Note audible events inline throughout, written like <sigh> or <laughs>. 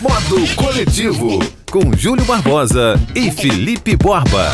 Modo Coletivo, com Júlio Barbosa e Felipe Borba.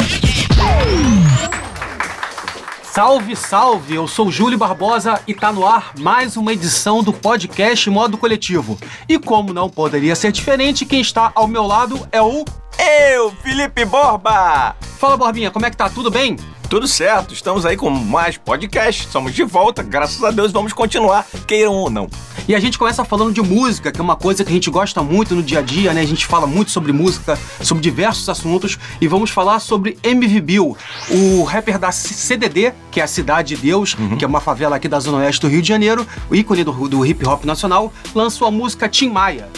Salve, salve! Eu sou Júlio Barbosa e tá no ar mais uma edição do podcast Modo Coletivo. E como não poderia ser diferente, quem está ao meu lado é o. Eu, Felipe Borba! Fala, Borbinha, como é que tá? Tudo bem? Tudo certo, estamos aí com mais podcast, somos de volta, graças a Deus vamos continuar, queiram ou não. E a gente começa falando de música, que é uma coisa que a gente gosta muito no dia a dia, né? A gente fala muito sobre música, sobre diversos assuntos, e vamos falar sobre MV Bill, o rapper da CDD, que é a Cidade de Deus, uhum. que é uma favela aqui da Zona Oeste do Rio de Janeiro, o ícone do, do hip hop nacional, lançou a música Tim Maia.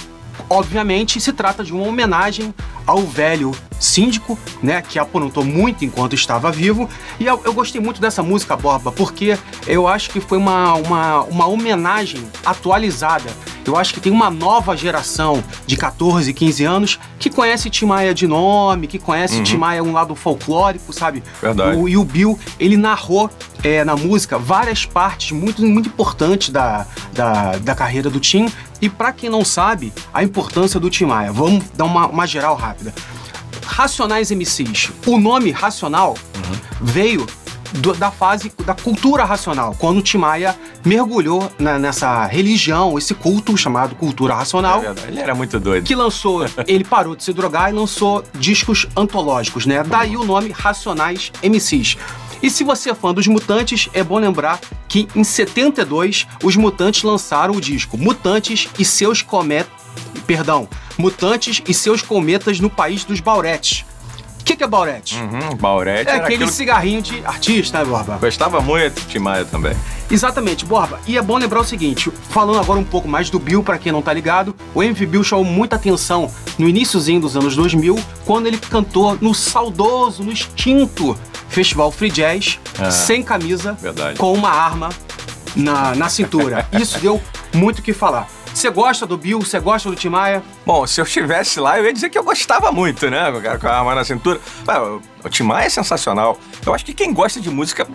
Obviamente, se trata de uma homenagem ao velho síndico, né, que aprontou muito enquanto estava vivo. E eu, eu, gostei muito dessa música, Borba, porque eu acho que foi uma, uma, uma homenagem atualizada. Eu acho que tem uma nova geração de 14, 15 anos que conhece Tim Maia de nome, que conhece uhum. Tim Maia um lado folclórico, sabe? Verdade. O, e o Bill, ele narrou é, na música várias partes muito, muito importantes da, da, da carreira do Tim. E para quem não sabe, a importância do Tim Maia, vamos dar uma, uma geral rápida. Racionais MCs. O nome racional uhum. veio do, da fase da cultura racional, quando Tim Maia mergulhou na, nessa religião, esse culto chamado cultura racional. É ele era muito doido. Que lançou, <laughs> ele parou de se drogar e lançou discos antológicos, né? Daí o nome Racionais MCs. E se você é fã dos Mutantes, é bom lembrar que em 72 os Mutantes lançaram o disco Mutantes e seus cometas. Perdão, Mutantes e seus cometas no país dos Bauretes. O que, que é Baurete? Uhum, Baurete é aquele aquilo... cigarrinho de artista, né, Borba? Gostava muito de Maia também. Exatamente, Borba. E é bom lembrar o seguinte, falando agora um pouco mais do Bill, para quem não tá ligado, o MV Bill chamou muita atenção no iníciozinho dos anos 2000, quando ele cantou no saudoso, no extinto Festival Free Jazz, ah, sem camisa, verdade. com uma arma na, na cintura. <laughs> Isso deu muito o que falar. Você gosta do Bill? Você gosta do Tim Maia? Bom, se eu estivesse lá, eu ia dizer que eu gostava muito, né? Com a arma na cintura. o Tim Maia é sensacional. Eu acho que quem gosta de música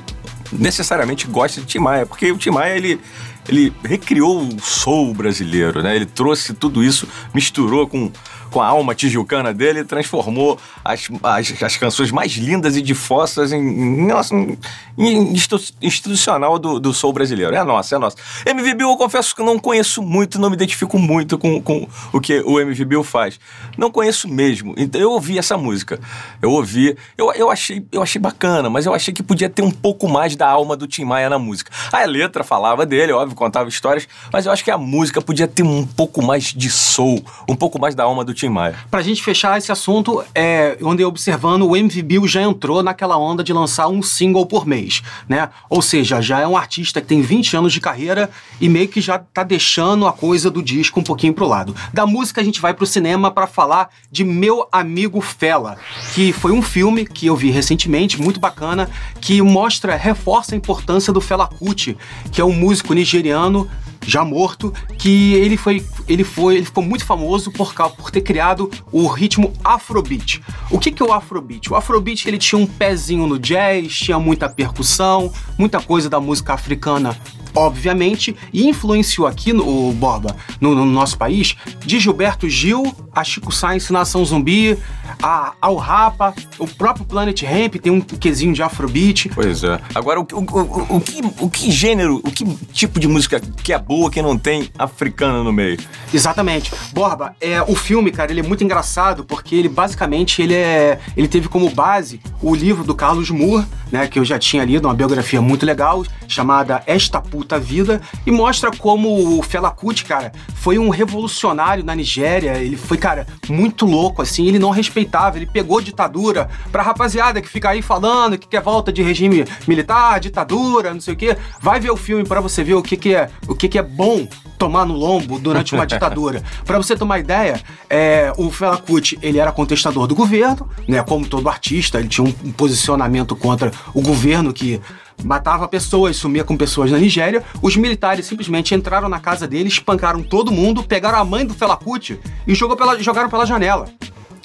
necessariamente gosta de Tim Maia, porque o Tim Maia, ele, ele recriou o soul brasileiro, né? Ele trouxe tudo isso, misturou com com a alma tijucana dele, transformou as, as, as canções mais lindas e difossas em, em, em, institucional do, do soul brasileiro. É nossa, é nossa. MV Bill, eu confesso que não conheço muito, não me identifico muito com, com o que o MV Bill faz. Não conheço mesmo. Então eu ouvi essa música. Eu ouvi, eu, eu, achei, eu achei bacana, mas eu achei que podia ter um pouco mais da alma do Tim Maia na música. A letra falava dele, óbvio, contava histórias, mas eu acho que a música podia ter um pouco mais de soul, um pouco mais da alma do Tim Maia. Pra gente fechar esse assunto, é, onde observando, o MV Bill já entrou naquela onda de lançar um single por mês, né? Ou seja, já é um artista que tem 20 anos de carreira e meio que já tá deixando a coisa do disco um pouquinho pro lado. Da música a gente vai pro cinema para falar de Meu Amigo Fela, que foi um filme que eu vi recentemente, muito bacana, que mostra, reforça a importância do Fela Kuti, que é um músico nigeriano já morto, que ele foi, ele foi, ele ficou muito famoso por, por ter criado o ritmo Afrobeat. O que, que é o Afrobeat? O Afrobeat ele tinha um pezinho no jazz, tinha muita percussão, muita coisa da música africana obviamente, e influenciou aqui no Borba, no, no, nosso país, de Gilberto Gil a Chico Sainz, Nação Zumbi, a, ao Rapa, o próprio Planet Ramp tem um quesinho de Afrobeat. Pois é. Agora, o, o, o, o, que, o que gênero, o que tipo de música que é boa que não tem africana no meio? Exatamente. Borba, é, o filme, cara, ele é muito engraçado porque ele basicamente ele é, ele teve como base o livro do Carlos Moore, né, que eu já tinha lido, uma biografia muito legal, chamada Esta Puta Vida, e mostra como o Fela Kuti, cara, foi um revolucionário na Nigéria, ele foi, cara, muito louco, assim, ele não respeitava, ele pegou ditadura pra rapaziada que fica aí falando que quer volta de regime militar, ditadura, não sei o quê, vai ver o filme para você ver o que que é, o que que é bom tomar no lombo durante uma <laughs> ditadura. Para você tomar ideia, é, o Fela Kuti, ele era contestador do governo, né, como todo artista, ele tinha um posicionamento contra o governo que matava pessoas, sumia com pessoas na Nigéria. Os militares simplesmente entraram na casa dele, espancaram todo mundo, pegaram a mãe do Fela Kuti e jogou pela, jogaram pela janela.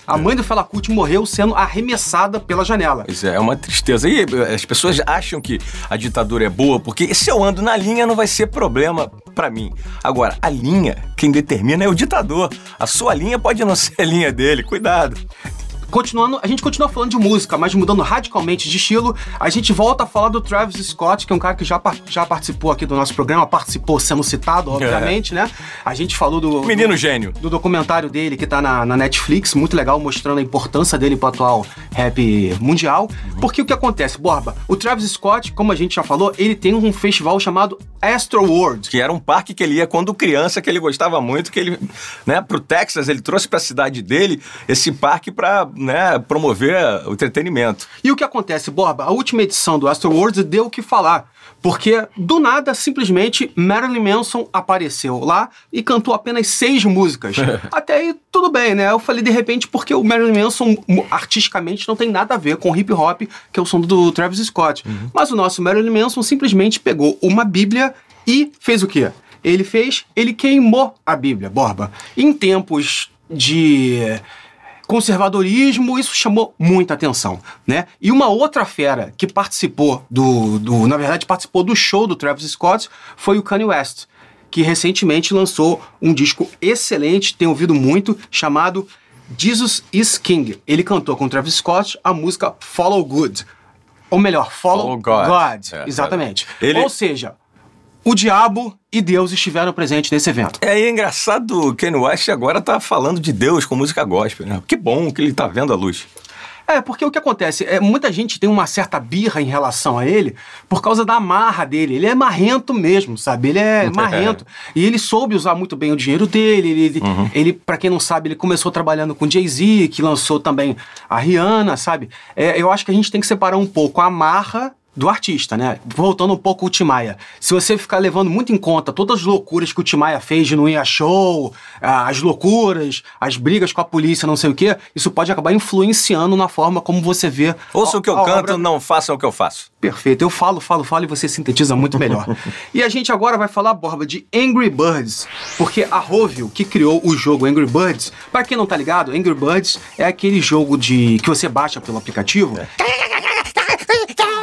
A mãe do Fela Kuti morreu sendo arremessada pela janela. Pois é, é uma tristeza. E eh, as pessoas acham que a ditadura é boa, porque se eu ando na linha não vai ser problema pra mim. Agora, a linha, quem determina é o ditador. A sua linha pode não <laughs> ser a linha dele, cuidado. Continuando, a gente continua falando de música, mas mudando radicalmente de estilo, a gente volta a falar do Travis Scott, que é um cara que já, já participou aqui do nosso programa, participou sendo citado, obviamente, né? A gente falou do. Menino do, gênio. do documentário dele que tá na, na Netflix, muito legal, mostrando a importância dele pro atual rap mundial. Porque o que acontece, Borba? O Travis Scott, como a gente já falou, ele tem um festival chamado Astro World. Que era um parque que ele ia quando criança, que ele gostava muito, que ele, né, pro Texas, ele trouxe pra cidade dele esse parque pra, né, promover o entretenimento. E o que acontece, Borba? A última edição do Astro World deu o que falar. Porque, do nada, simplesmente, Marilyn Manson apareceu lá e cantou apenas seis músicas. <laughs> Até aí, tudo bem, né? Eu falei, de repente, porque o Marilyn Manson, artisticamente, não tem nada a ver com hip hop, que é o som do Travis Scott. Mas o nosso Marilyn Manson simplesmente pegou uma bíblia e fez o quê? Ele fez, ele queimou a bíblia, Borba. Em tempos de conservadorismo, isso chamou muita atenção, né? E uma outra fera que participou do, do, na verdade, participou do show do Travis Scott foi o Kanye West, que recentemente lançou um disco excelente, tenho ouvido muito, chamado Jesus is King. Ele cantou com o Travis Scott a música Follow Good. Ou melhor, Follow, Follow God. God. É, Exatamente. ele- Ou seja, o diabo e Deus estiveram presentes nesse evento. É, é engraçado o Kanye West agora tá falando de Deus com música gospel, né? Que bom que ele tá vendo a luz. É, porque o que acontece? É, muita gente tem uma certa birra em relação a ele por causa da marra dele. Ele é marrento mesmo, sabe? Ele é marrento. E ele soube usar muito bem o dinheiro dele. Ele, ele para quem não sabe, ele começou trabalhando com Jay-Z, que lançou também a Rihanna, sabe? É, eu acho que a gente tem que separar um pouco a marra do artista, né? Voltando um pouco o Timaya. Se você ficar levando muito em conta todas as loucuras que o Timaya fez de não ir a show, as loucuras, as brigas com a polícia, não sei o quê, isso pode acabar influenciando na forma como você vê. Ouça o que eu canto, obra. não façam o que eu faço. Perfeito. Eu falo, falo, falo e você sintetiza muito melhor. <laughs> e a gente agora vai falar, Borba, de Angry Birds, porque a Rovio, que criou o jogo Angry Birds, pra quem não tá ligado, Angry Birds é aquele jogo de que você baixa pelo aplicativo. <laughs>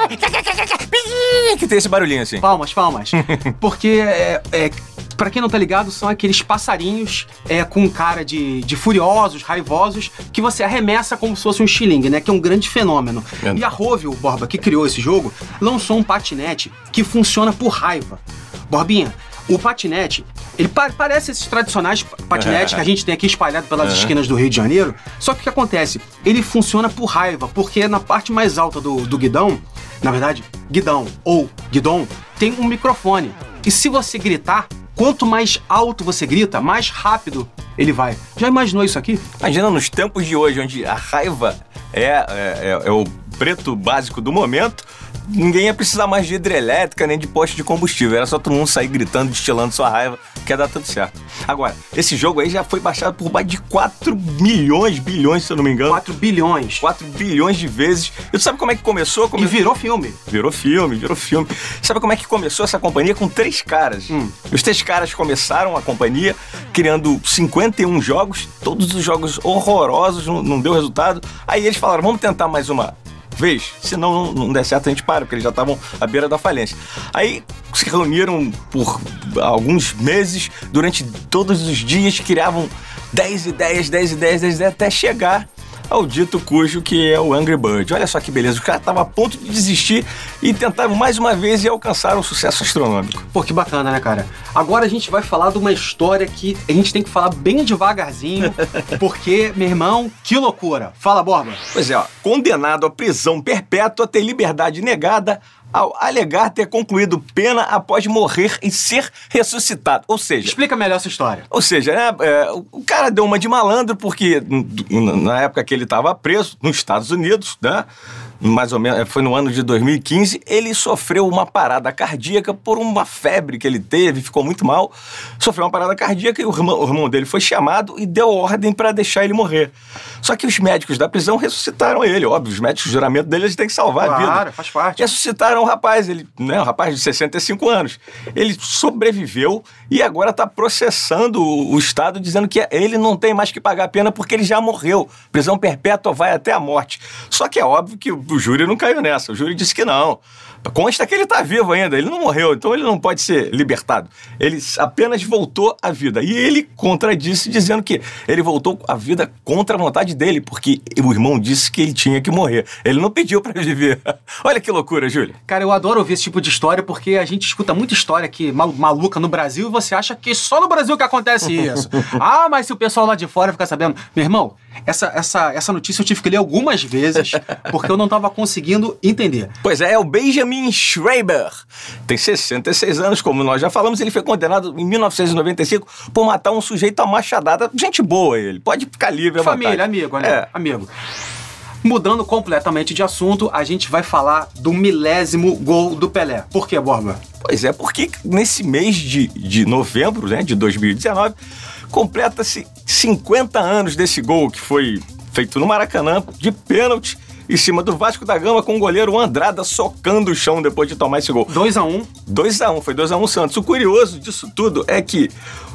<laughs> Que tem esse barulhinho assim. Palmas, palmas. <laughs> Porque, é, é, para quem não tá ligado, são aqueles passarinhos é, com cara de, de furiosos, raivosos, que você arremessa como se fosse um xilingue, né? Que é um grande fenômeno. É. E a Rovio, Borba, que criou esse jogo, lançou um patinete que funciona por raiva. Borbinha, o patinete, ele pa- parece esses tradicionais pa- patinetes <laughs> que a gente tem aqui espalhado pelas esquinas do Rio de Janeiro. Só que o que acontece? Ele funciona por raiva, porque na parte mais alta do, do guidão, na verdade, guidão ou guidon, tem um microfone. E se você gritar, quanto mais alto você grita, mais rápido ele vai. Já imaginou isso aqui? Imagina nos tempos de hoje, onde a raiva é, é, é- é o preto básico do momento, ninguém ia precisar mais de hidrelétrica nem de poste de combustível. Era só todo mundo sair gritando, destilando sua raiva, que ia dar tudo certo. Agora, esse jogo aí já foi baixado por mais de 4 milhões, bilhões, se eu não me engano. 4 bilhões. 4 bilhões de vezes. E tu sabe como é que começou? E Come... virou filme. Virou filme, virou filme. Sabe como é que começou essa companhia? Com três caras. Hum. Os três caras começaram a companhia criando 51 jogos, todos os jogos horrorosos, não, não deu resultado. Aí eles falaram: vamos tentar mais uma vez, se não, não der certo a gente para, porque eles já estavam à beira da falência. Aí se reuniram por alguns meses, durante todos os dias, criavam 10 ideias, 10 ideias, 10 ideias, até chegar ao dito cujo que é o Angry Bird. Olha só que beleza, os caras estavam a ponto de desistir e tentaram mais uma vez e alcançaram um sucesso astronômico. Pô, que bacana, né, cara? Agora a gente vai falar de uma história que a gente tem que falar bem devagarzinho, <laughs> porque, meu irmão, que loucura. Fala, Borba. Pois é, ó, condenado à prisão perpétua, ter liberdade negada ao alegar ter concluído pena após morrer e ser ressuscitado. Ou seja, Explica melhor essa história. Ou seja, né, é, o cara deu uma de malandro porque na época que ele estava preso nos Estados Unidos, né, mais ou menos, foi no ano de 2015, ele sofreu uma parada cardíaca por uma febre que ele teve, ficou muito mal. Sofreu uma parada cardíaca e o irmão, o irmão dele foi chamado e deu ordem para deixar ele morrer. Só que os médicos da prisão ressuscitaram ele, óbvio, os médicos, o juramento dele, eles têm que salvar claro, a vida. Claro, faz parte. Ressuscitaram o rapaz, ele, né, um rapaz de 65 anos. Ele sobreviveu e agora está processando o, o Estado, dizendo que ele não tem mais que pagar a pena porque ele já morreu. Prisão perpétua vai até a morte. Só que é óbvio que o júri não caiu nessa. O júri disse que não. Consta que ele está vivo ainda, ele não morreu, então ele não pode ser libertado. Ele apenas voltou à vida. E ele contradisse, dizendo que ele voltou à vida contra a vontade dele, porque o irmão disse que ele tinha que morrer. Ele não pediu para viver. <laughs> Olha que loucura, Júlio. Cara, eu adoro ouvir esse tipo de história, porque a gente escuta muita história aqui maluca no Brasil e você acha que só no Brasil que acontece <laughs> isso. ah, mas se o pessoal lá de fora ficar sabendo. Meu irmão, essa, essa, essa notícia eu tive que ler algumas vezes, porque eu não estava conseguindo entender. Pois é, é o Benjamin Schreiber. Tem 66 anos, como nós já falamos. Ele foi condenado em 1995 por matar um sujeito a machadada. Gente boa ele, pode ficar livre à Família, vontade. amigo, né? É. Amigo. Mudando completamente de assunto, a gente vai falar do milésimo gol do Pelé. Por que, Borba? Pois é, porque nesse mês de, de novembro né, de 2019, completa-se 50 anos desse gol que foi feito no Maracanã, de pênalti, em cima do Vasco da Gama, com o goleiro Andrada socando o chão depois de tomar esse gol. 2 a 1 um. 2 a 1 um, foi 2 a 1 um Santos. O curioso disso tudo é que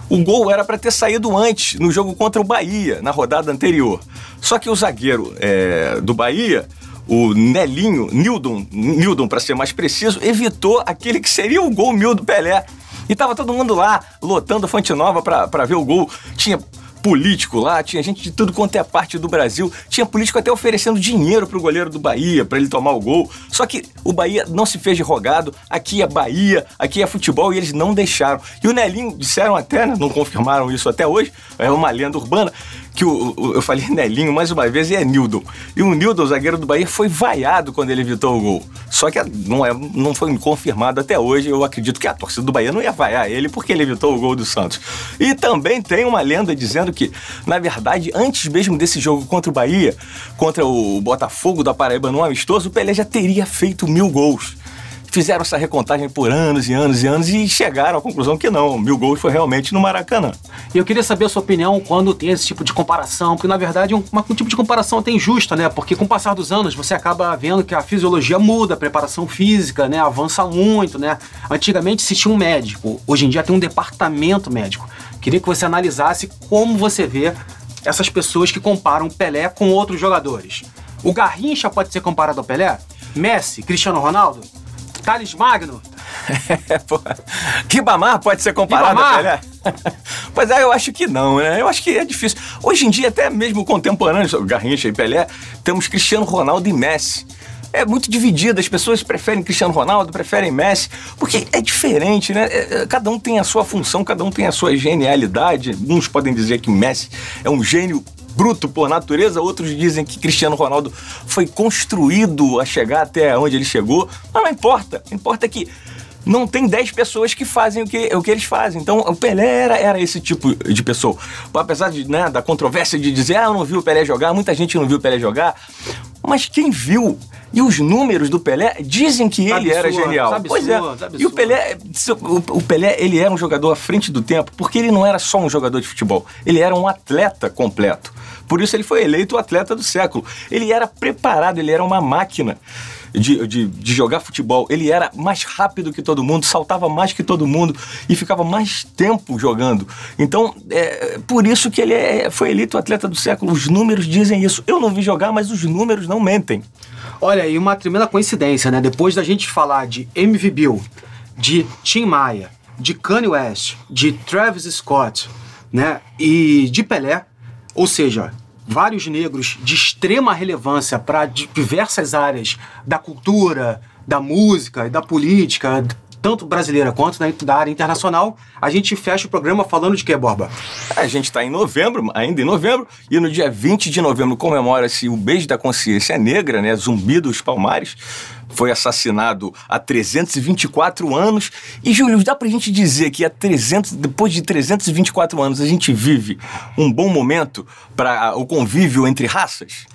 o gol era para ter saído antes, no jogo contra o Bahia, na rodada anterior. Só que o zagueiro é, do Bahia, o Nelinho, Nildon, Nildon para ser mais preciso, evitou aquele que seria o gol mil do Pelé. E tava todo mundo lá, lotando a Fonte Nova para ver o gol. Tinha político lá, tinha gente de tudo quanto é parte do Brasil, tinha político até oferecendo dinheiro pro goleiro do Bahia para ele tomar o gol. Só que o Bahia não se fez de rogado, aqui é Bahia, aqui é futebol e eles não deixaram. E o Nelinho disseram até, né, não confirmaram isso até hoje, é uma lenda urbana, que o, o, eu falei <laughs> Nelinho mais uma vez e é Nildo. E o Nildo, o zagueiro do Bahia, foi vaiado quando ele evitou o gol. Só que não, é, não foi confirmado até hoje. Eu acredito que a torcida do Bahia não ia vaiar ele porque ele evitou o gol do Santos. E também tem uma lenda dizendo que, na verdade, antes mesmo desse jogo contra o Bahia, contra o Botafogo da Paraíba no amistoso, o Pelé já teria feito mil gols fizeram essa recontagem por anos e anos e anos e chegaram à conclusão que não, mil gols foi realmente no Maracanã. E eu queria saber a sua opinião quando tem esse tipo de comparação, porque na verdade um, um tipo de comparação até injusta, né? Porque com o passar dos anos você acaba vendo que a fisiologia muda, a preparação física, né, avança muito, né? Antigamente se tinha um médico, hoje em dia tem um departamento médico. Queria que você analisasse como você vê essas pessoas que comparam Pelé com outros jogadores. O Garrincha pode ser comparado ao Pelé? Messi, Cristiano Ronaldo? Thales Magno? <laughs> Ribamar pode ser comparado Ribamar? a Pelé? <laughs> pois é, eu acho que não, né? Eu acho que é difícil. Hoje em dia, até mesmo contemporâneos, Garrincha e Pelé, temos Cristiano Ronaldo e Messi. É muito dividido, as pessoas preferem Cristiano Ronaldo, preferem Messi, porque é diferente, né? É, Cada um tem a sua função, cada um tem a sua genialidade. Uns podem dizer que Messi é um gênio bruto por natureza, outros dizem que Cristiano Ronaldo foi construído a chegar até onde ele chegou. Mas não importa, importa é que não tem 10 pessoas que fazem o que, o que eles fazem. Então, o Pelé era, era esse tipo de pessoa. Apesar de, né, da controvérsia de dizer, ah, eu não vi o Pelé jogar, muita gente não viu o Pelé jogar. Mas quem viu e os números do Pelé dizem que ele era Absurdo, genial. absurdo, pois é. absurdo. E o Pelé, o Pelé, ele era um jogador à frente do tempo, porque ele não era só um jogador de futebol, ele era um atleta completo. Por isso ele foi eleito o atleta do século. Ele era preparado, ele era uma máquina. De, de, de, jogar futebol. Ele era mais rápido que todo mundo, saltava mais que todo mundo e ficava mais tempo jogando. Então, é por isso que ele é, foi eleito o atleta do século. Os números dizem isso. Eu não vi jogar, mas os números não mentem. Olha, e uma tremenda coincidência, né? Depois da gente falar de MV Bill, de Tim Maia, de Kanye West, de Travis Scott, né? E de Pelé, ou seja, vários negros de extrema relevância para diversas áreas da cultura, da música e da política, tanto brasileira quanto da área internacional, a gente fecha o programa falando de que, Borba? A gente está em novembro, ainda em novembro, e no dia 20 de novembro comemora-se o Beijo da Consciência Negra, né? Zumbi dos Palmares. Foi assassinado há 324 anos. E, Júlio, dá pra gente dizer que há 300, depois de 324 anos a gente vive um bom momento para o convívio entre raças?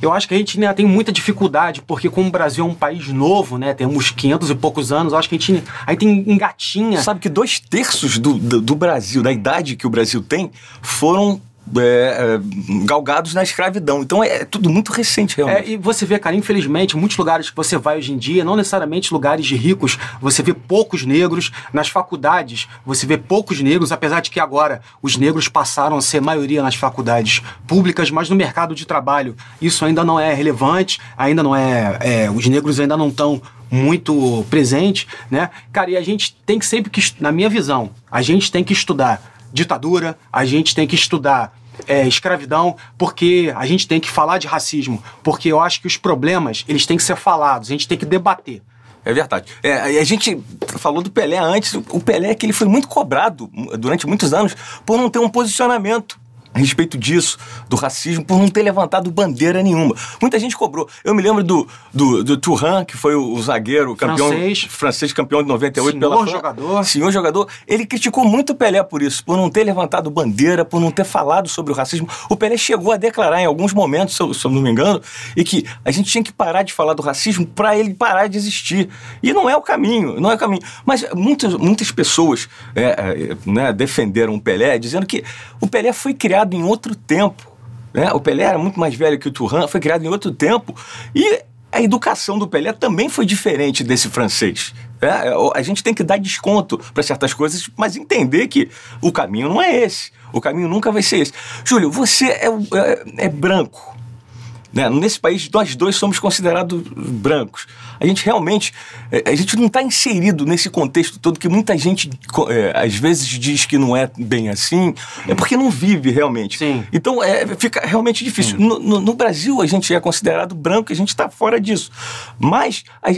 Eu acho que a gente ainda tem muita dificuldade, porque como o Brasil é um país novo, né, temos 500 e poucos anos, acho que a gente aí tem engatinha. Sabe que dois terços do, do, do Brasil, da idade que o Brasil tem, foram é, é, galgados na escravidão. Então é, é tudo muito recente, realmente. É, e você vê, cara, infelizmente, muitos lugares que você vai hoje em dia, não necessariamente lugares de ricos, você vê poucos negros. Nas faculdades, você vê poucos negros, apesar de que agora os negros passaram a ser maioria nas faculdades públicas, mas no mercado de trabalho isso ainda não é relevante, ainda não é. é os negros ainda não estão muito presentes, né? Cara, e a gente tem que sempre que, na minha visão, a gente tem que estudar ditadura, a gente tem que estudar é, escravidão, porque a gente tem que falar de racismo, porque eu acho que os problemas eles têm que ser falados, a gente tem que debater. É verdade. É, a gente falou do Pelé antes. O Pelé é que ele foi muito cobrado durante muitos anos por não ter um posicionamento a respeito disso, do racismo, por não ter levantado bandeira nenhuma. Muita gente cobrou. Eu me lembro do, do, do Turan, que foi o, zagueiro campeão francês, francês campeão de 98 senhor pela jogador. Senhor jogador. Ele criticou muito o Pelé por isso, por não ter levantado bandeira, por não ter falado sobre o racismo. O Pelé chegou a declarar em alguns momentos, se eu, se eu não me engano, e que a gente tinha que parar de falar do racismo para ele parar de existir. E não é o caminho, não é o caminho. Mas muitas, muitas pessoas é, é, né, defenderam o Pelé, dizendo que o Pelé foi criado criado em outro tempo. Né? O Pelé era muito mais velho que o Turan, foi criado em outro tempo. E a educação do Pelé também foi diferente desse francês. Né? A gente tem que dar desconto para certas coisas, mas entender que o caminho não é esse. O caminho nunca vai ser esse. Júlio, você é, é, é branco. Né? Nesse país, nós dois somos considerados brancos. A gente realmente, é, a gente não está inserido nesse contexto todo que muita gente, é, às vezes, diz que não é bem assim, é porque não vive realmente. Sim. Então, é, fica realmente difícil. No, no, no, Brasil, a gente é considerado branco, a gente está fora disso. Mas a,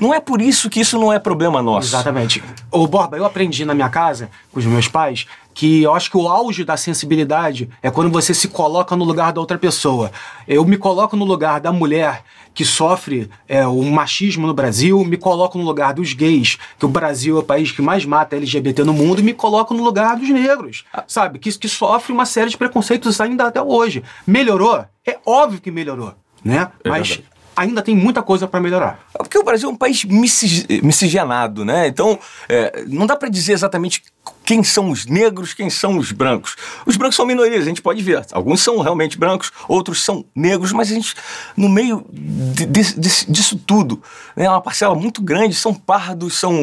não é por isso que isso não é problema nosso. Exatamente. Ô, Borba, eu aprendi na minha casa, com os meus pais, que eu acho que o auge da sensibilidade é quando você se coloca no lugar da outra pessoa. Eu me coloco no lugar da mulher que sofre é, o machismo no Brasil, me coloco no lugar dos gays, que o Brasil é o país que mais mata LGBT no mundo, e me coloco no lugar dos negros, sabe? Que, que sofre uma série de preconceitos ainda até hoje. Melhorou? É óbvio que melhorou, né? É Mas verdade. ainda tem muita coisa para melhorar. Porque o Brasil é um país miscigenado, né? Então, é, não dá para dizer exatamente quem são os negros, quem são os brancos. Os brancos são minorias, a gente pode ver. Alguns são realmente brancos, outros são negros, mas a gente, no meio de, de, de, disso tudo, é né, uma parcela muito grande, são pardos, são,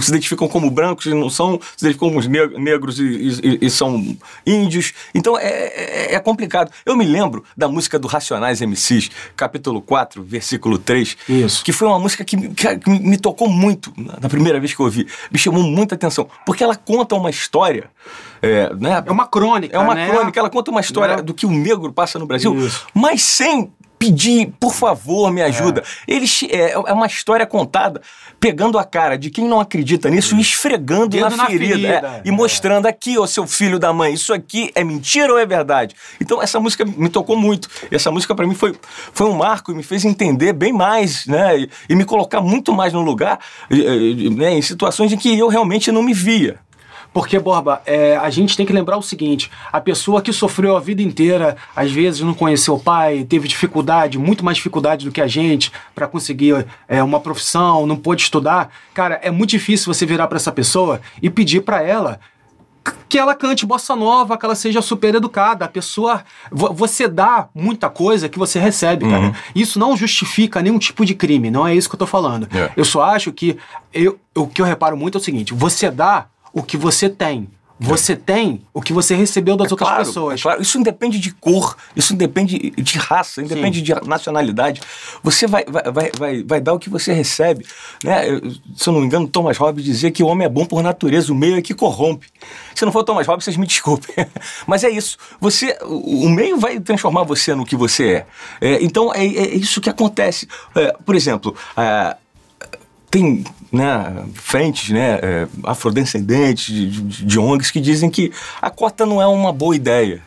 se identificam como brancos e não são, se identificam como negros e, e, e são índios. Então é, é, é, complicado. Eu me lembro da música do Racionais MCs, capítulo 4, versículo 3, Isso. que foi uma música que, que me tocou muito na primeira vez que eu ouvi. Me chamou muita atenção, porque ela conta uma história. É, né? é uma crônica. É uma né? crônica, ela conta uma história Né? do que o negro passa no Brasil, Isso. mas sem pedir, por favor, me ajuda. Ele é, é uma história contada pegando a cara de quem não acredita nisso e esfregando Dedo na na ferida, ferida, é, e é. mostrando aqui, ô seu filho da mãe, isso aqui é mentira ou é verdade? Então essa música me tocou muito. Essa música para mim foi, foi um marco e me fez entender bem mais, né? E, e me colocar muito mais no lugar, né, em situações em que eu realmente não me via. Porque, Borba, é, a gente tem que lembrar o seguinte: a pessoa que sofreu a vida inteira, às vezes não conheceu o pai, teve dificuldade, muito mais dificuldade do que a gente, para conseguir é, uma profissão, não pôde estudar. Cara, é muito difícil você virar para essa pessoa e pedir para ela que ela cante bossa nova, que ela seja super educada. A pessoa. vo- Você dá muita coisa que você recebe, cara. Isso não justifica nenhum tipo de crime, não é isso que eu tô falando. É. Eu só acho que. Eu, o que eu reparo muito é o seguinte: você dá o que você tem. Você tem o que você recebeu das outras Claro, pessoas. é claro. Isso independe de cor, isso independe de raça, independe de nacionalidade. Você vai, vai, vai, vai, dar o que você recebe. Né? Se eu não me engano, Thomas Hobbes dizia que o homem é bom por natureza, o meio é que corrompe. Se não for Thomas Hobbes, vocês me desculpem. <laughs> Mas é isso. Você, o o meio vai transformar você no que você é. É, então é, é isso que acontece. É, por exemplo, a- tem né, frentes né, é, afrodescendentes de, de, de ONGs que dizem que a cota não é uma boa ideia.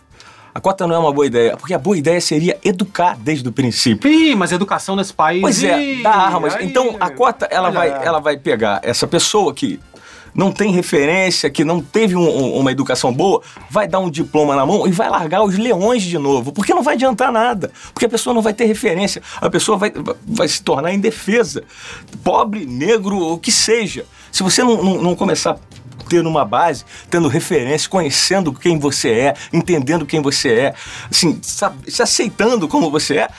A cota não é uma boa ideia, porque a boa ideia seria educar desde o princípio. Ih, mas educação nesse país. Pois é, dá armas. aí- Então a cota ela vai, ela vai pegar essa pessoa que não tem referência, que não teve um- um- uma educação boa, vai dar um diploma na mão e vai largar os leões de novo, porque não vai adiantar nada, porque a pessoa não vai ter referência, a pessoa vai, vai se tornar indefesa, pobre, negro, o que seja. Se você não, não, não começar tendo uma base, tendo referência, conhecendo quem você é, entendendo quem você é, assim, se aceitando como você é,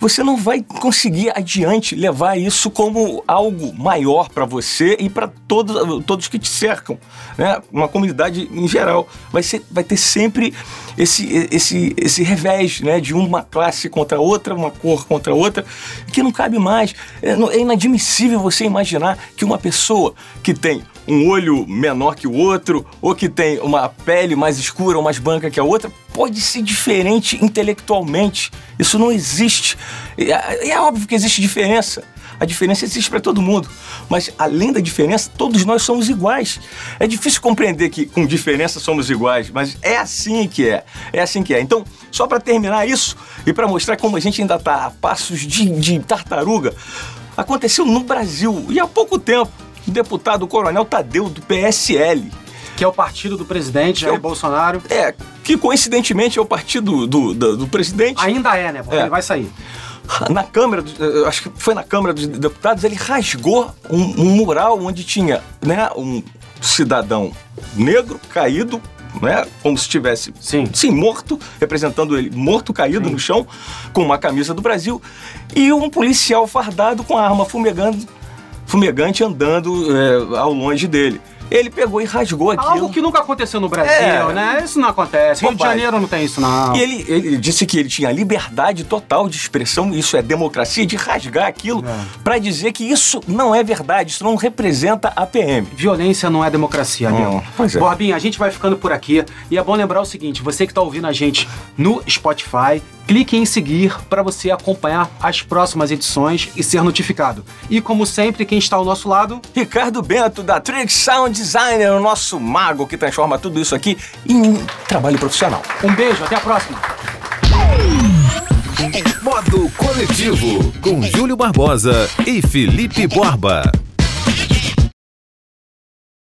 você não vai conseguir adiante levar isso como algo maior para você e para todos, todos que te cercam, né? Uma comunidade em geral vai, ser, vai ter sempre esse, esse, esse revés, né? De uma classe contra outra, uma cor contra outra, que não cabe mais. É, é inadmissível você imaginar que uma pessoa que tem um olho menor que o outro, ou que tem uma pele mais escura ou mais branca que a outra, pode ser diferente intelectualmente. Isso não existe. E é, é óbvio que existe diferença. A diferença existe para todo mundo. Mas além da diferença, todos nós somos iguais. É difícil compreender que com diferença somos iguais, mas é assim que é. É assim que é. Então, só para terminar isso e para mostrar como a gente ainda está a passos de, de tartaruga, aconteceu no Brasil e há pouco tempo. O deputado Coronel Tadeu, do PSL, Que é o partido do presidente, Jair eu- Bolsonaro. é, que coincidentemente é o partido do, do, do presidente. Ainda é, né? Porque É. ele vai sair. Na Câmara, eu acho que foi na Câmara dos Deputados, ele rasgou um, um mural onde tinha né, um cidadão negro caído, né, como se estivesse Sim. morto, representando ele morto, caído Sim. no chão, com uma camisa do Brasil, e um policial fardado com a arma fumegando, fumegante andando é, ao longe dele. Ele pegou e rasgou aquilo. Algo que nunca aconteceu no Brasil, É. né? Isso não acontece. Rio de. Janeiro não tem isso, não. E ele, ele disse que ele tinha liberdade total de expressão, isso é democracia, de rasgar aquilo É. pra dizer que isso não é verdade, isso não representa a PM. Violência não é democracia, Biel. pois é. Borbinha, a gente vai ficando por aqui. E é bom lembrar o seguinte: você que está ouvindo a gente no Spotify, clique em seguir para você acompanhar as próximas edições e ser notificado. E como sempre, quem está ao nosso lado, Ricardo Bento, da Trix Sound Designer, o nosso mago que transforma tudo isso aqui em trabalho profissional. um beijo, até a próxima. Modo Coletivo, com Júlio Barbosa e Felipe Borba.